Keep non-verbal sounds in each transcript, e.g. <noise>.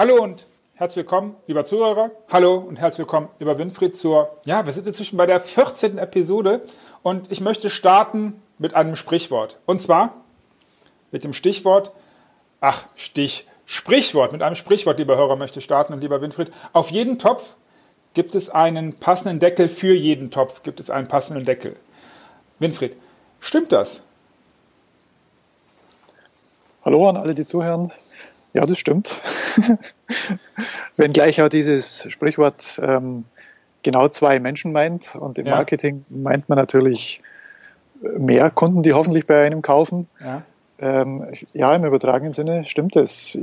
Hallo und herzlich willkommen, lieber Zuhörer. Hallo und herzlich willkommen, lieber Winfried, zur, ja, wir sind inzwischen bei der 14. Episode und ich möchte starten mit einem Sprichwort. Und zwar mit dem Stichwort, ach, Stich, Sprichwort, mit einem Sprichwort, lieber Hörer, möchte starten und lieber Winfried. Auf jeden Topf gibt es einen passenden Deckel, für jeden Topf gibt es einen passenden Deckel. Winfried, stimmt das? Hallo an alle, die zuhören. Ja, das stimmt. <laughs> Wenngleich auch dieses Sprichwort ähm, genau zwei Menschen meint und im ja. Marketing meint man natürlich mehr Kunden, die hoffentlich bei einem kaufen. Ja. Ähm, ja, im übertragenen Sinne stimmt es.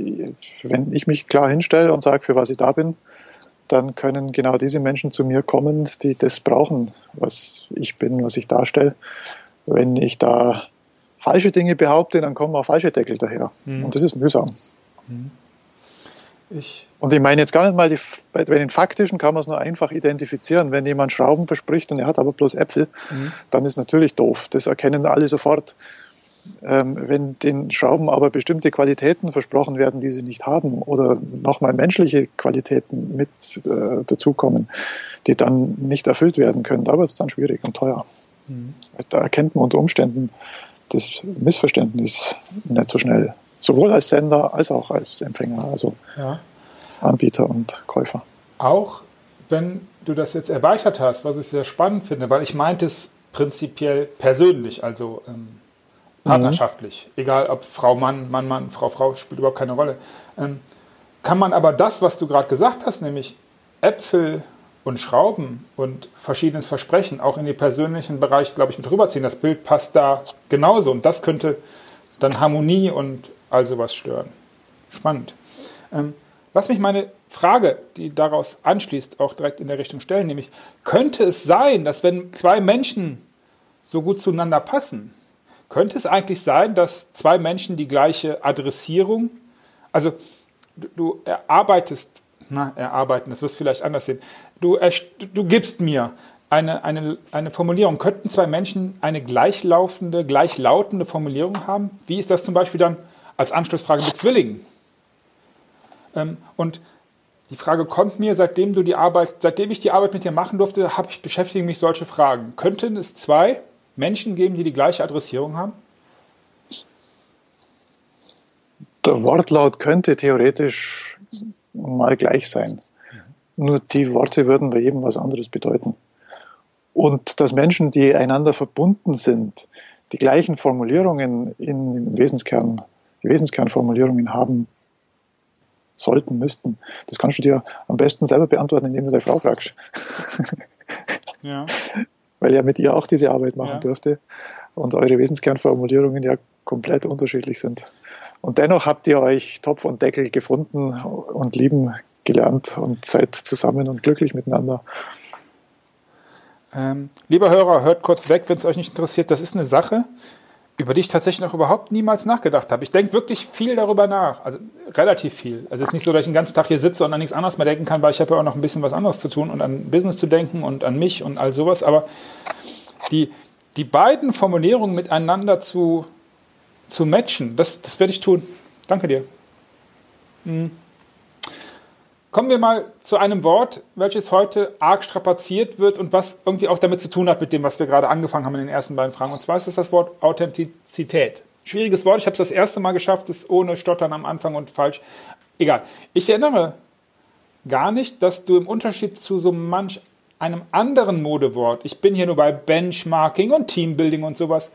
Wenn ich mich klar hinstelle und sage, für was ich da bin, dann können genau diese Menschen zu mir kommen, die das brauchen, was ich bin, was ich darstelle. Wenn ich da falsche Dinge behaupte, dann kommen auch falsche Deckel daher. Mhm. Und das ist mühsam. Mhm. Ich. Und ich meine jetzt gar nicht mal, die, bei den faktischen kann man es nur einfach identifizieren. Wenn jemand Schrauben verspricht und er hat aber bloß Äpfel, mhm. dann ist natürlich doof. Das erkennen alle sofort. Ähm, wenn den Schrauben aber bestimmte Qualitäten versprochen werden, die sie nicht haben, oder nochmal menschliche Qualitäten mit äh, dazukommen, die dann nicht erfüllt werden können, da wird es dann schwierig und teuer. Mhm. Da erkennt man unter Umständen das Missverständnis nicht so schnell. Sowohl als Sender als auch als Empfänger, also ja. Anbieter und Käufer. Auch wenn du das jetzt erweitert hast, was ich sehr spannend finde, weil ich meinte es prinzipiell persönlich, also ähm, partnerschaftlich, mhm. egal ob Frau Mann, Mann Mann, Frau Frau, spielt überhaupt keine Rolle. Ähm, kann man aber das, was du gerade gesagt hast, nämlich Äpfel und Schrauben und verschiedenes Versprechen auch in den persönlichen Bereich, glaube ich, mit rüberziehen. Das Bild passt da genauso und das könnte dann Harmonie und all sowas stören. Spannend. Ähm, lass mich meine Frage, die daraus anschließt, auch direkt in der Richtung stellen, nämlich, könnte es sein, dass wenn zwei Menschen so gut zueinander passen, könnte es eigentlich sein, dass zwei Menschen die gleiche Adressierung, also du, du erarbeitest na, erarbeiten, das wirst du vielleicht anders sehen. Du, du gibst mir eine, eine, eine Formulierung. Könnten zwei Menschen eine gleichlaufende, gleichlautende Formulierung haben? Wie ist das zum Beispiel dann als Anschlussfrage mit Zwillingen? Ähm, und die Frage kommt mir, seitdem du die Arbeit, seitdem ich die Arbeit mit dir machen durfte, habe ich beschäftige mich solche Fragen. Könnten es zwei Menschen geben, die die gleiche Adressierung haben? Der Wortlaut könnte theoretisch mal gleich sein. Mhm. Nur die Worte würden bei jedem was anderes bedeuten. Und dass Menschen, die einander verbunden sind, die gleichen Formulierungen in Wesenskern, die Wesenskernformulierungen haben sollten, müssten, das kannst du dir am besten selber beantworten, indem du deine Frau fragst. <laughs> Ja. Weil er mit ihr auch diese Arbeit machen ja. durfte und eure Wesenskernformulierungen ja komplett unterschiedlich sind. Und dennoch habt ihr euch Topf und Deckel gefunden und lieben gelernt und seid zusammen und glücklich miteinander. Ähm, lieber Hörer, hört kurz weg, wenn es euch nicht interessiert. Das ist eine Sache, über die ich tatsächlich noch überhaupt niemals nachgedacht habe. Ich denke wirklich viel darüber nach, also relativ viel. Also es ist nicht so, dass ich den ganzen Tag hier sitze und an nichts anderes mehr denken kann, weil ich habe ja auch noch ein bisschen was anderes zu tun und an Business zu denken und an mich und all sowas. Aber die, die beiden Formulierungen miteinander zu zu matchen. Das, das werde ich tun. Danke dir. Hm. Kommen wir mal zu einem Wort, welches heute arg strapaziert wird und was irgendwie auch damit zu tun hat mit dem, was wir gerade angefangen haben in den ersten beiden Fragen. Und zwar ist es das Wort Authentizität. Schwieriges Wort, ich habe es das erste Mal geschafft, es ohne Stottern am Anfang und falsch. Egal. Ich erinnere gar nicht, dass du im Unterschied zu so manch einem anderen Modewort, ich bin hier nur bei Benchmarking und Teambuilding und sowas,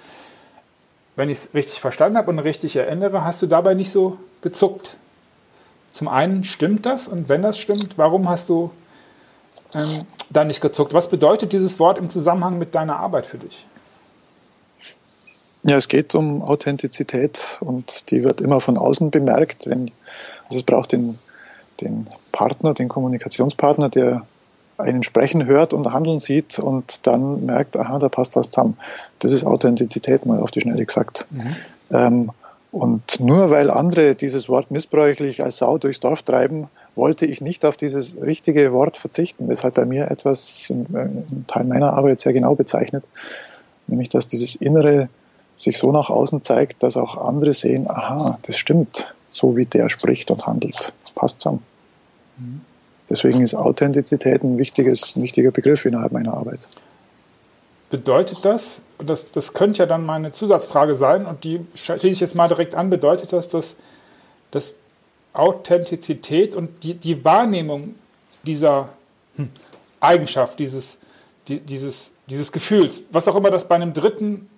wenn ich es richtig verstanden habe und richtig erinnere, hast du dabei nicht so gezuckt. Zum einen stimmt das und wenn das stimmt, warum hast du ähm, da nicht gezuckt? Was bedeutet dieses Wort im Zusammenhang mit deiner Arbeit für dich? Ja, es geht um Authentizität und die wird immer von außen bemerkt. Wenn, also es braucht den, den Partner, den Kommunikationspartner, der einen sprechen hört und handeln sieht und dann merkt, aha, da passt was zusammen. Das ist Authentizität, mal auf die Schnelle gesagt. Mhm. Ähm, und nur weil andere dieses Wort missbräuchlich als Sau durchs Dorf treiben, wollte ich nicht auf dieses richtige Wort verzichten, weshalb bei mir etwas im Teil meiner Arbeit sehr genau bezeichnet, nämlich dass dieses Innere sich so nach außen zeigt, dass auch andere sehen, aha, das stimmt, so wie der spricht und handelt. Das passt zusammen. Mhm. Deswegen ist Authentizität ein, wichtiges, ein wichtiger Begriff innerhalb meiner Arbeit. Bedeutet das, das, das könnte ja dann meine Zusatzfrage sein, und die stelle ich jetzt mal direkt an, bedeutet das, dass, dass Authentizität und die, die Wahrnehmung dieser hm, Eigenschaft, dieses, die, dieses, dieses Gefühls, was auch immer das bei einem dritten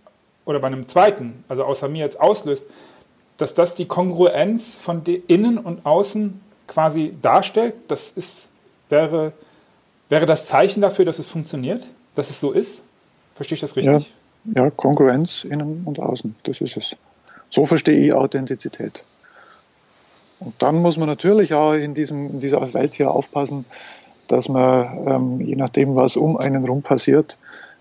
oder bei einem zweiten, also außer mir jetzt auslöst, dass das die Kongruenz von innen und außen quasi darstellt, das ist, wäre, wäre das Zeichen dafür, dass es funktioniert, dass es so ist? Verstehe ich das richtig? Ja, ja Kongruenz innen und außen, das ist es. So verstehe ich Authentizität. Und dann muss man natürlich auch in, diesem, in dieser Welt hier aufpassen, dass man, ähm, je nachdem, was um einen rum passiert,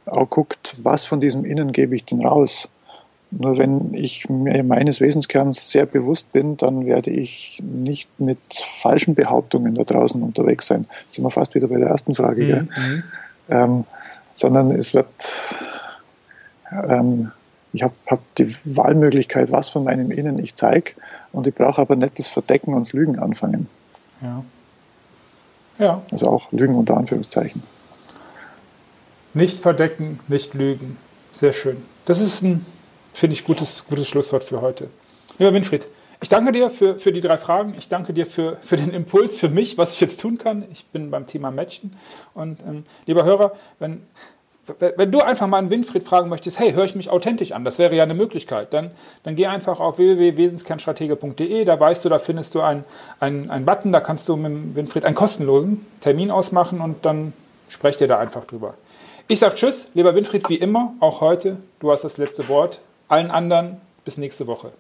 auch guckt, was von diesem Innen gebe ich denn raus. Nur wenn ich mir meines Wesenskerns sehr bewusst bin, dann werde ich nicht mit falschen Behauptungen da draußen unterwegs sein. Jetzt sind wir fast wieder bei der ersten Frage, mhm. ähm, sondern es wird, ähm, ich habe hab die Wahlmöglichkeit, was von meinem Innen ich zeige, und ich brauche aber nicht das Verdecken und das Lügen anfangen. Ja. Ja. Also auch Lügen unter Anführungszeichen. Nicht verdecken, nicht lügen. Sehr schön. Das ist ein, finde ich, gutes, gutes Schlusswort für heute. Lieber Winfried, ich danke dir für, für die drei Fragen. Ich danke dir für, für den Impuls für mich, was ich jetzt tun kann. Ich bin beim Thema Matchen. Und ähm, lieber Hörer, wenn wenn du einfach mal einen Winfried fragen möchtest, hey, höre ich mich authentisch an, das wäre ja eine Möglichkeit, dann, dann geh einfach auf www.wesenskernstratege.de, da weißt du, da findest du einen, einen, einen Button, da kannst du mit Winfried einen kostenlosen Termin ausmachen und dann sprecht ihr da einfach drüber. Ich sage Tschüss, lieber Winfried, wie immer, auch heute, du hast das letzte Wort. Allen anderen bis nächste Woche.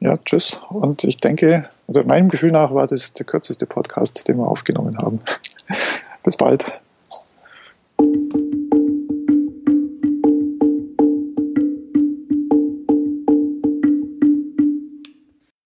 Ja, tschüss. Und ich denke, also meinem Gefühl nach war das der kürzeste Podcast, den wir aufgenommen haben. <laughs> bis bald.